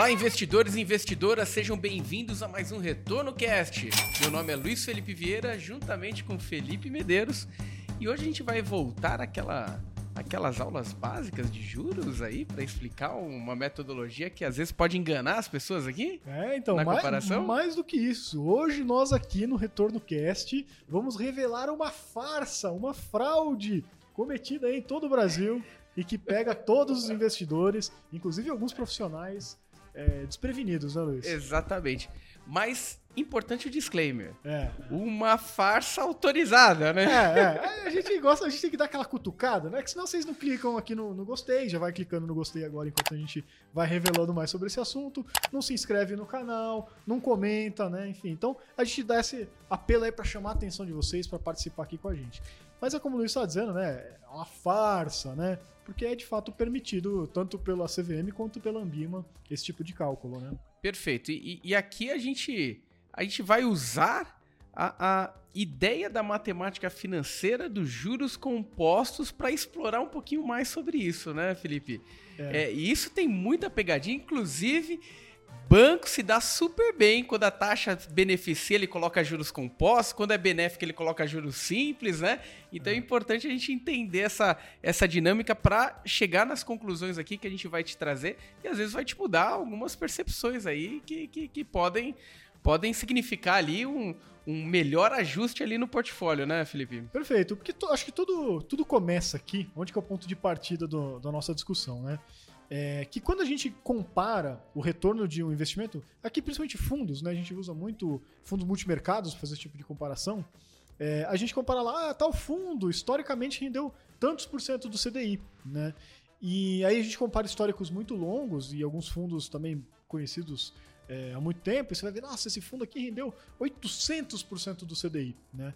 Olá, investidores e investidoras, sejam bem-vindos a mais um Retorno Cast. Meu nome é Luiz Felipe Vieira, juntamente com Felipe Medeiros, e hoje a gente vai voltar àquela, aquelas aulas básicas de juros aí para explicar uma metodologia que às vezes pode enganar as pessoas aqui. É, então, Na mais, comparação? mais do que isso. Hoje nós aqui no Retorno Cast vamos revelar uma farsa, uma fraude cometida em todo o Brasil e que pega todos os investidores, inclusive alguns profissionais é, desprevenidos, né, Luiz? Exatamente. Mas importante o disclaimer: É. uma farsa autorizada, né? É, é. A gente gosta, a gente tem que dar aquela cutucada, né? Que senão vocês não clicam aqui no, no gostei, já vai clicando no gostei agora enquanto a gente vai revelando mais sobre esse assunto. Não se inscreve no canal, não comenta, né? Enfim, então a gente dá esse apelo aí pra chamar a atenção de vocês pra participar aqui com a gente. Mas é como o Luiz está dizendo, né? É uma farsa, né? Porque é de fato permitido, tanto pela CVM quanto pela Ambima, esse tipo de cálculo, né? Perfeito. E, e aqui a gente, a gente vai usar a, a ideia da matemática financeira dos juros compostos para explorar um pouquinho mais sobre isso, né, Felipe? É. É, e isso tem muita pegadinha, inclusive. Banco se dá super bem quando a taxa beneficia, ele coloca juros compostos, quando é benéfica, ele coloca juros simples, né? Então é importante a gente entender essa, essa dinâmica para chegar nas conclusões aqui que a gente vai te trazer e às vezes vai te mudar algumas percepções aí que, que, que podem, podem significar ali um, um melhor ajuste ali no portfólio, né, Felipe? Perfeito, porque to- acho que tudo, tudo começa aqui, onde que é o ponto de partida do- da nossa discussão, né? É que quando a gente compara o retorno de um investimento, aqui principalmente fundos, né? A gente usa muito fundos multimercados para fazer esse tipo de comparação. É, a gente compara lá, ah, tal fundo historicamente rendeu tantos por cento do CDI, né? E aí a gente compara históricos muito longos e alguns fundos também conhecidos é, há muito tempo, e você vai ver, nossa, esse fundo aqui rendeu 800% do CDI, né?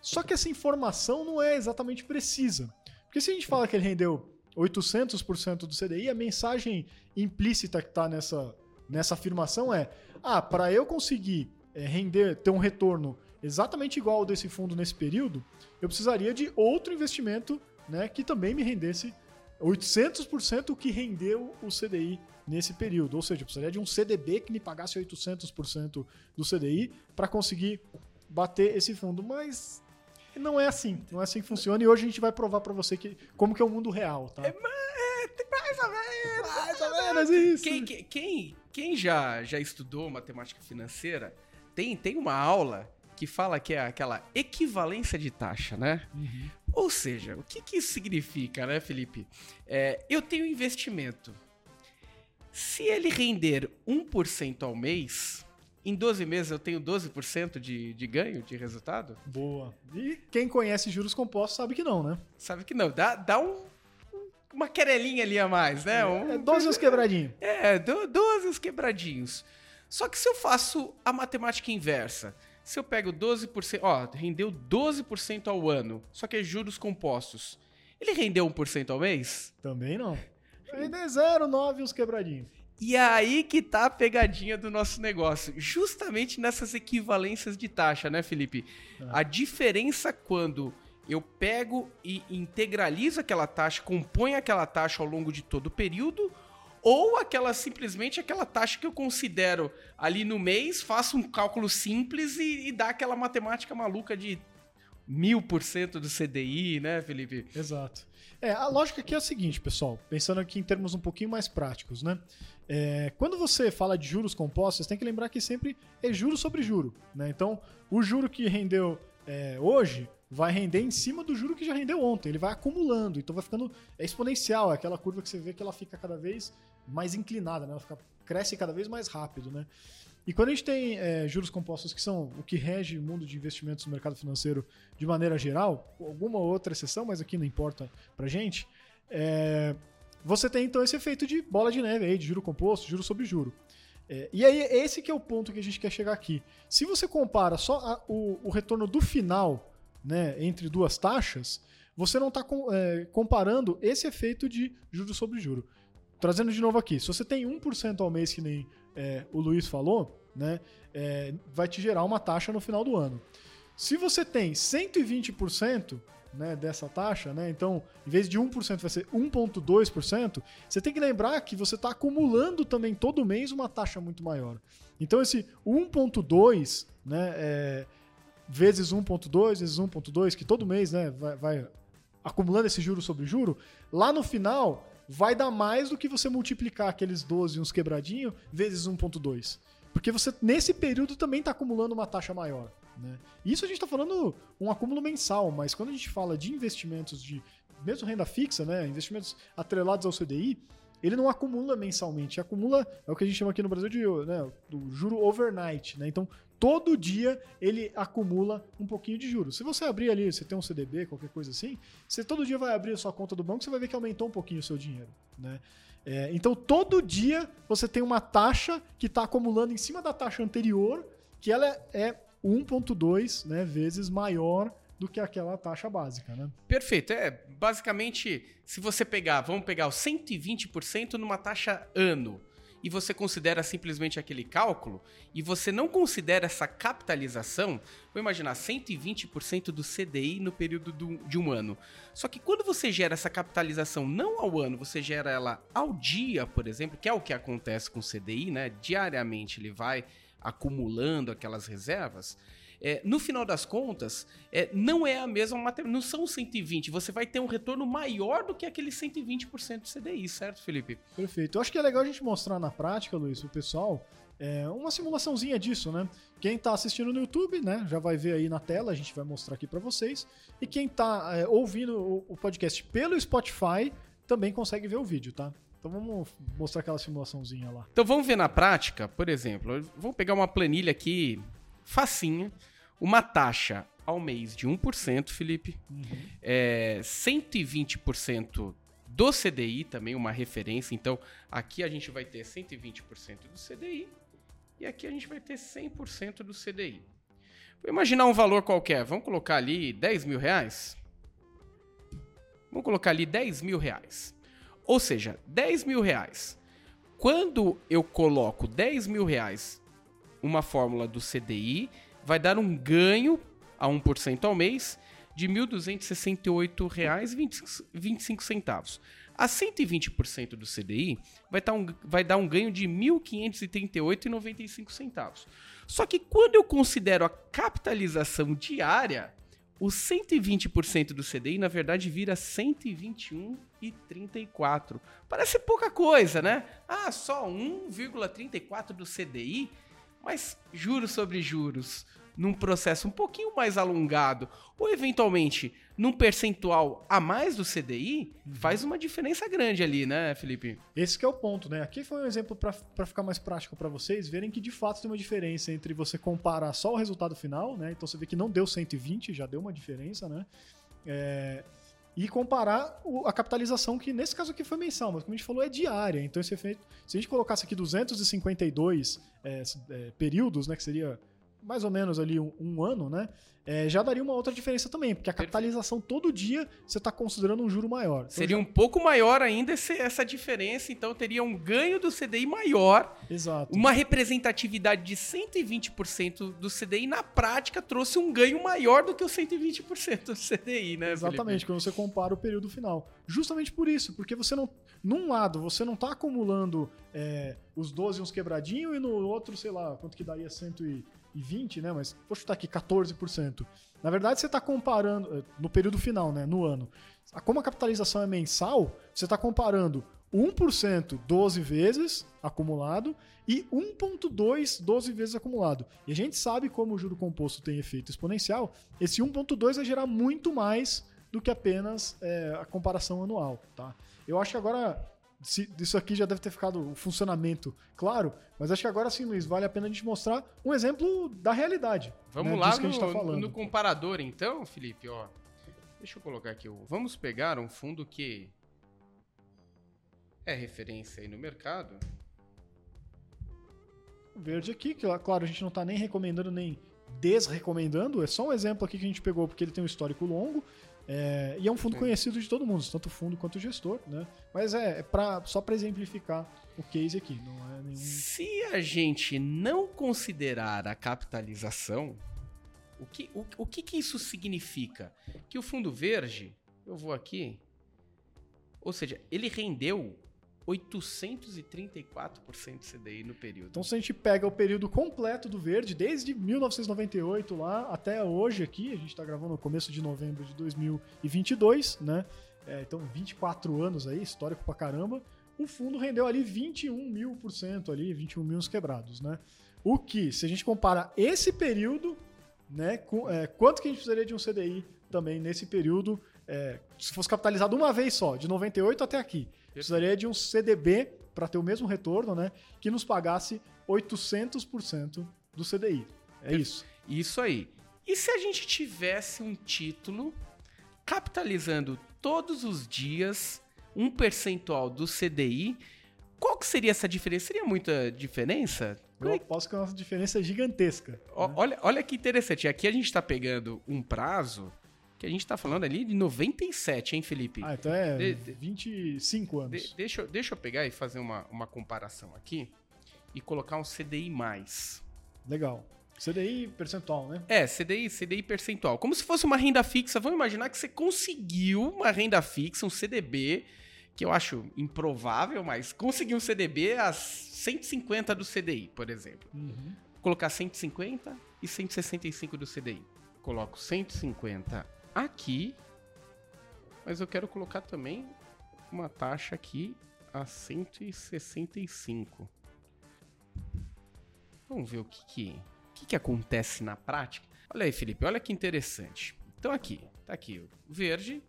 Só que essa informação não é exatamente precisa. Porque se a gente fala que ele rendeu 800% do CDI, a mensagem implícita que está nessa, nessa afirmação é: ah, para eu conseguir é, render, ter um retorno exatamente igual ao desse fundo nesse período, eu precisaria de outro investimento né, que também me rendesse 800% o que rendeu o CDI nesse período. Ou seja, eu precisaria de um CDB que me pagasse 800% do CDI para conseguir bater esse fundo. Mas não é assim. Não é assim que funciona. E hoje a gente vai provar para você que, como que é o mundo real, tá? mais ou menos. mais ou menos isso. Quem, quem, quem, já, já estudou matemática financeira tem, tem uma aula que fala que é aquela equivalência de taxa, né? Uhum. Ou seja, o que, que isso significa, né, Felipe? É, eu tenho investimento. Se ele render 1% ao mês, em 12 meses eu tenho 12% de, de ganho, de resultado? Boa. E quem conhece juros compostos sabe que não, né? Sabe que não, dá, dá um, uma querelinha ali a mais, né? Um- É 12 os quebradinhos. É, do- 12 os quebradinhos. Só que se eu faço a matemática inversa, se eu pego 12%, ó, rendeu 12% ao ano, só que é juros compostos. Ele rendeu 1% ao mês? Também não. Ainda é 0,9 os quebradinhos. E é aí que tá a pegadinha do nosso negócio. Justamente nessas equivalências de taxa, né, Felipe? A diferença quando eu pego e integralizo aquela taxa, componho aquela taxa ao longo de todo o período, ou aquela simplesmente aquela taxa que eu considero ali no mês, faço um cálculo simples e, e dá aquela matemática maluca de mil por cento do CDI, né, Felipe? Exato. É, a lógica aqui é a seguinte, pessoal, pensando aqui em termos um pouquinho mais práticos, né? É, quando você fala de juros compostos, tem que lembrar que sempre é juro sobre juro, né? Então, o juro que rendeu é, hoje vai render em cima do juro que já rendeu ontem, ele vai acumulando, então vai ficando é exponencial, é aquela curva que você vê que ela fica cada vez mais inclinada, né? Ela fica, cresce cada vez mais rápido, né? E quando a gente tem é, juros compostos que são o que rege o mundo de investimentos no mercado financeiro de maneira geral, com alguma outra exceção, mas aqui não importa pra gente, é, você tem então esse efeito de bola de neve aí, de juro composto, juro sobre juro. É, e aí, esse que é o ponto que a gente quer chegar aqui. Se você compara só a- o, o retorno do final né, entre duas taxas, você não está comparando esse efeito de juro sobre juro. Trazendo de novo aqui, se você tem 1% ao mês, que nem é, o Luiz falou, né, é, vai te gerar uma taxa no final do ano. Se você tem 120%, né, dessa taxa, né? Então, em vez de 1% vai ser 1,2%, você tem que lembrar que você está acumulando também todo mês uma taxa muito maior. Então, esse 1,2%, né, é, vezes 1,2, vezes 1,2, que todo mês né, vai, vai acumulando esse juro sobre juro, lá no final vai dar mais do que você multiplicar aqueles 12 uns quebradinho vezes 1,2. Porque você, nesse período, também está acumulando uma taxa maior. Né? Isso a gente está falando um acúmulo mensal, mas quando a gente fala de investimentos de mesmo renda fixa, né, investimentos atrelados ao CDI, ele não acumula mensalmente, acumula é o que a gente chama aqui no Brasil de né, do juro overnight, né? Então todo dia ele acumula um pouquinho de juros. Se você abrir ali, você tem um CDB, qualquer coisa assim, você todo dia vai abrir a sua conta do banco, você vai ver que aumentou um pouquinho o seu dinheiro, né? É, então todo dia você tem uma taxa que está acumulando em cima da taxa anterior, que ela é 1,2 né, vezes maior do que aquela taxa básica, né? Perfeito. É, basicamente, se você pegar, vamos pegar o 120% numa taxa ano, e você considera simplesmente aquele cálculo, e você não considera essa capitalização, vou imaginar 120% do CDI no período do, de um ano. Só que quando você gera essa capitalização não ao ano, você gera ela ao dia, por exemplo, que é o que acontece com o CDI, né? Diariamente ele vai acumulando aquelas reservas, é, no final das contas, é, não é a mesma matéria, não são 120. Você vai ter um retorno maior do que aquele 120% do CDI, certo, Felipe? Perfeito. Eu acho que é legal a gente mostrar na prática, Luiz, o pessoal, é, uma simulaçãozinha disso, né? Quem está assistindo no YouTube, né, já vai ver aí na tela, a gente vai mostrar aqui para vocês. E quem está é, ouvindo o, o podcast pelo Spotify também consegue ver o vídeo, tá? Então vamos mostrar aquela simulaçãozinha lá. Então vamos ver na prática, por exemplo, vamos pegar uma planilha aqui facinha, uma taxa ao mês de 1%, Felipe, uhum. é, 120% do CDI, também uma referência. Então aqui a gente vai ter 120% do CDI e aqui a gente vai ter 100% do CDI. Vou imaginar um valor qualquer, vamos colocar ali 10 mil reais? Vamos colocar ali 10 mil reais. Ou seja, 10 mil reais. Quando eu coloco 10 mil reais uma fórmula do CDI, vai dar um ganho a 1% ao mês de R$ 1.268,25. A 120% do CDI vai, um, vai dar um ganho de R$ 1.538,95. Só que quando eu considero a capitalização diária, o 120% do CDI, na verdade, vira 121,34. Parece pouca coisa, né? Ah, só 1,34 do CDI, mas juros sobre juros, num processo um pouquinho mais alongado, ou eventualmente num percentual a mais do CDI, faz uma diferença grande ali, né, Felipe? Esse é o ponto, né? Aqui foi um exemplo para ficar mais prático para vocês verem que de fato tem uma diferença entre você comparar só o resultado final, né? Então você vê que não deu 120, já deu uma diferença, né? É, e comparar a capitalização, que nesse caso aqui foi mensal, mas como a gente falou, é diária. Então, esse efeito, se a gente colocasse aqui 252 é, é, períodos, né, que seria mais ou menos ali um, um ano, né? É, já daria uma outra diferença também, porque a capitalização todo dia você está considerando um juro maior. Então Seria já... um pouco maior ainda esse, essa diferença, então teria um ganho do CDI maior. Exato. Uma representatividade de 120% do CDI, na prática, trouxe um ganho maior do que o 120% do CDI, né? Exatamente, Felipe? quando você compara o período final. Justamente por isso, porque você não. Num lado, você não está acumulando é, os 12 uns quebradinhos e no outro, sei lá, quanto que daria 100 e e 20, né? Mas vou chutar aqui 14%. Na verdade, você está comparando, eh, no período final, né? No ano. Como a capitalização é mensal, você está comparando 1% 12 vezes acumulado e 1,2 12 vezes acumulado. E a gente sabe como o juro composto tem efeito exponencial, esse 1,2 vai gerar muito mais do que apenas é, a comparação anual. Tá? Eu acho que agora se, isso aqui já deve ter ficado o funcionamento claro, mas acho que agora sim, Luiz, vale a pena a gente mostrar um exemplo da realidade. Vamos né, lá no, tá no, comparador, então, Felipe, ó. Deixa eu colocar aqui. Vamos pegar um fundo que é referência aí no mercado. Verde aqui, que claro, a gente não está nem recomendando nem desrecomendando, é só um exemplo aqui que a gente pegou porque ele tem um histórico longo é, e é um fundo Sim. conhecido de todo mundo, tanto o fundo quanto o gestor, né? Mas é, é pra, só para exemplificar o case aqui, não é nenhum... Se a gente não considerar a capitalização, O que, o, o que, que isso significa? Que o fundo verde, eu vou aqui, ou seja, ele rendeu 834% de CDI no período. Então, se a gente pega o período completo do verde, desde 1998 lá até hoje aqui, a gente está gravando no começo de novembro de 2022, né? É, então, 24 anos aí, histórico pra caramba. O fundo rendeu ali 21 mil por cento ali, 21 mil quebrados, né? O que, se a gente compara esse período, né, com, é, quanto que a gente precisaria de um CDI também nesse período, é, se fosse capitalizado uma vez só, de 98 até aqui, precisaria de um CDB para ter o mesmo retorno, né, que nos pagasse 800% do CDI. É isso. Isso aí. E se a gente tivesse um título capitalizando todos os dias um percentual do CDI, qual que seria essa diferença? Seria muita diferença? Eu aposto que a nossa diferença é gigantesca. Ó, né? Olha, olha que interessante. Aqui a gente está pegando um prazo que a gente está falando ali de 97, hein, Felipe? Ah, então é De- de- 25 anos. De- deixa, eu- deixa eu pegar e fazer uma, uma comparação aqui e colocar um CDI+. Legal. CDI percentual, né? É, CDI, CDI percentual. Como se fosse uma renda fixa. Vamos imaginar que você conseguiu uma renda fixa, um CDB, que eu acho improvável, mas conseguiu um CDB a 150 do CDI, por exemplo. Uhum. Vou colocar 150 e 165 do CDI. Coloco 150 aqui, mas eu quero colocar também uma taxa aqui a 165. Vamos ver o que que, o que que acontece na prática. Olha aí, Felipe, olha que interessante. Então aqui, tá aqui o verde,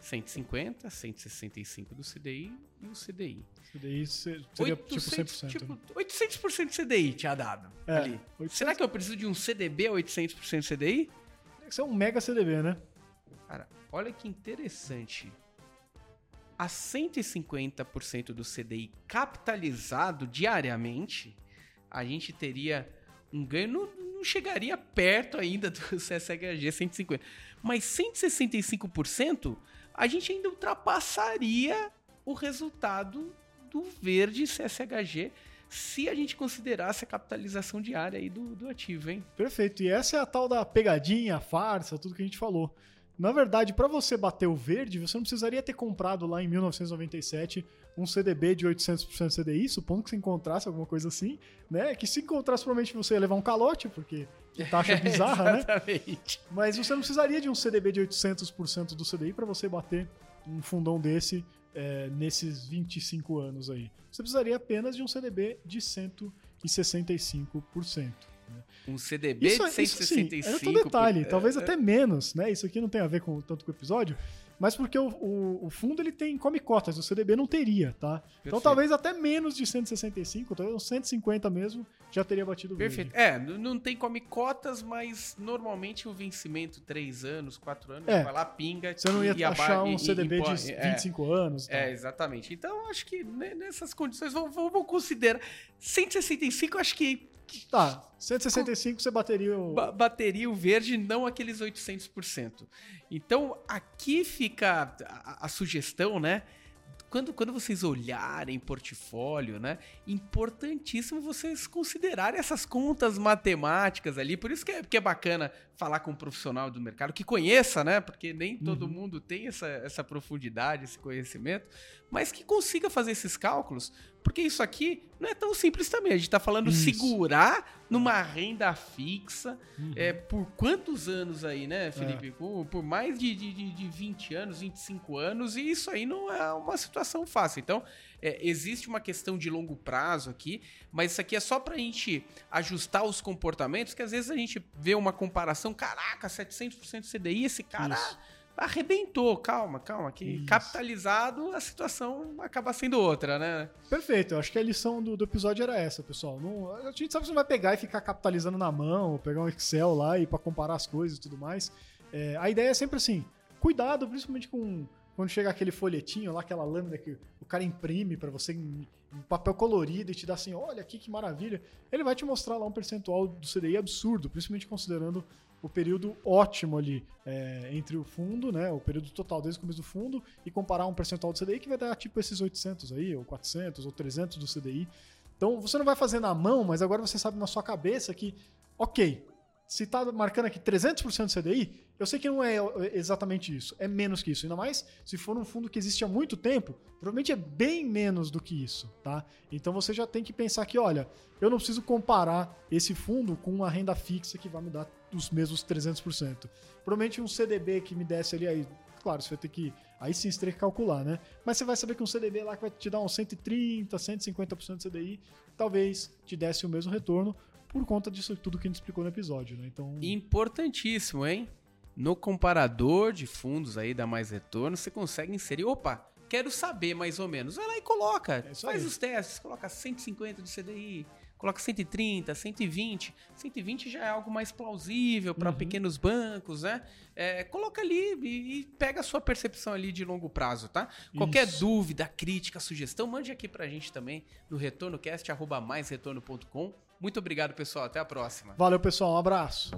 150, 165 do CDI e o CDI. CDI se- seria tipo 100%. tipo, 800% de CDI tinha dado É, ali. 800. Será que eu preciso de um CDB a 800% CDI? Isso é um mega CDB, né? Cara, olha que interessante. A 150% do CDI capitalizado diariamente, a gente teria um ganho, não, não chegaria perto ainda do CSHG 150. Mas 165%, a gente ainda ultrapassaria o resultado do verde CSHG se a gente considerasse a capitalização diária aí do, do ativo, hein? Perfeito. E essa é a tal da pegadinha, farsa, tudo que a gente falou. Na verdade, para você bater o verde, você não precisaria ter comprado lá em 1997 um CDB de 800% CDI, supondo que você encontrasse alguma coisa assim, né? Que se encontrasse, provavelmente você ia levar um calote, porque que taxa bizarra, né? Exatamente. Mas você não precisaria de um CDB de 800% do CDI para você bater um fundão desse é, nesses 25 anos aí. Você precisaria apenas de um CDB de 165%. Um CDB Isso, de isso sim, 165. é outro detalhe, por- talvez é, até menos, né? Isso aqui não tem a ver com tanto com o episódio, mas porque o, o- o fundo ele tem come cotas, o CDB não teria, tá? Então Perfeito. talvez até menos de 165, talvez uns 150 mesmo já teria batido o verde. Perfeito. É, n- não tem come cotas, mas normalmente o vencimento, 3 anos, 4 anos, É. vai lá, pinga. Você não ia e achar e- um e- CDB impo- de é, 25 anos e tal. É, exatamente. Então, acho que ne- nessas condições, vamos, vamos considerar. 165, acho que Tá, 165 você bateria o... ba- bateria o verde, não aqueles 800%. Então, aqui fica a, a sugestão, né? Quando, quando vocês olharem portfólio, né? Importantíssimo vocês considerarem essas contas matemáticas ali. Por isso que é, que é bacana falar com um profissional do mercado que conheça, né? Porque nem todo Uhum. mundo tem essa, essa profundidade, esse conhecimento, mas que consiga fazer esses cálculos. Porque isso aqui não é tão simples também. A gente está falando Isso. segurar numa renda fixa. Uhum. É, por quantos anos aí, né, Felipe? Por, por mais de, de, de- de 20 anos, 25 anos, e isso aí não é uma situação fácil. Então, é, existe uma questão de longo prazo aqui, mas isso aqui é só pra gente ajustar os comportamentos, que às vezes a gente vê uma comparação, caraca, 700% CDI, esse cara Isso. Arrebentou. Calma, calma, que Isso. capitalizado a situação acaba sendo outra, né? Perfeito, eu acho que a lição do, do episódio era essa, pessoal. Não, a gente sabe que você não vai pegar e ficar capitalizando na mão, ou pegar um Excel lá e para comparar as coisas e tudo mais. É, a ideia é sempre assim: cuidado, principalmente com quando chega aquele folhetinho lá, aquela lâmina que o cara imprime para você em, em papel colorido e te dá assim: olha aqui que maravilha. Ele vai te mostrar lá um percentual do CDI absurdo, principalmente considerando o período ótimo ali é, entre o fundo, né, o período total desde o começo do fundo e comparar um percentual do CDI que vai dar tipo esses 800 aí, ou 400, ou 300 do CDI. Então você não vai fazer na mão, mas agora você sabe na sua cabeça que, ok, se tá marcando aqui 300% de CDI, eu sei que não é exatamente isso, é menos que isso. Ainda mais se for um fundo que existe há muito tempo, provavelmente é bem menos do que isso, tá? Então você já tem que pensar que, olha, eu não preciso comparar esse fundo com uma renda fixa que vai me dar os mesmos 300%. Provavelmente um CDB que me desse ali aí, claro, você vai ter que aí sim você tem que calcular, né? Mas você vai saber que um CDB lá que vai te dar uns 130, 150% de CDI, talvez te desse o mesmo retorno por conta disso tudo que a gente explicou no episódio, né? Então, importantíssimo, hein? No comparador de fundos aí da Mais Retorno, você consegue inserir, opa, quero saber mais ou menos. Vai lá e coloca, é faz aí. os testes, coloca 150 de CDI, coloca 130, 120. 120 já é algo mais plausível para uhum. pequenos bancos, né? É, coloca ali e, e, pega a sua percepção ali de longo prazo, tá? Qualquer Isso. dúvida, crítica, sugestão, mande aqui pra gente também no retornocast@maisretorno.com. Muito obrigado, pessoal. Até a próxima. Valeu, pessoal. Um abraço.